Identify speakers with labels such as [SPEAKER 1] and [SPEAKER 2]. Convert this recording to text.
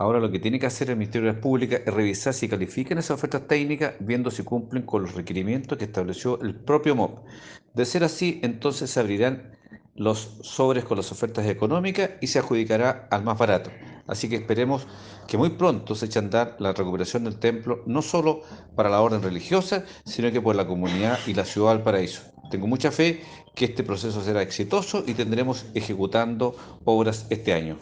[SPEAKER 1] Ahora lo que tiene que hacer el Ministerio de Obras Públicas es revisar si califican esas ofertas técnicas, viendo si cumplen con los requerimientos que estableció el propio MOP. De ser así, entonces se abrirán los sobres con las ofertas económicas y se adjudicará al más barato. Así que esperemos que muy pronto se eche a andar la recuperación del templo, no solo para la orden religiosa, sino que por la comunidad y la ciudad del paraíso. Tengo mucha fe que este proceso será exitoso y tendremos ejecutando obras este año.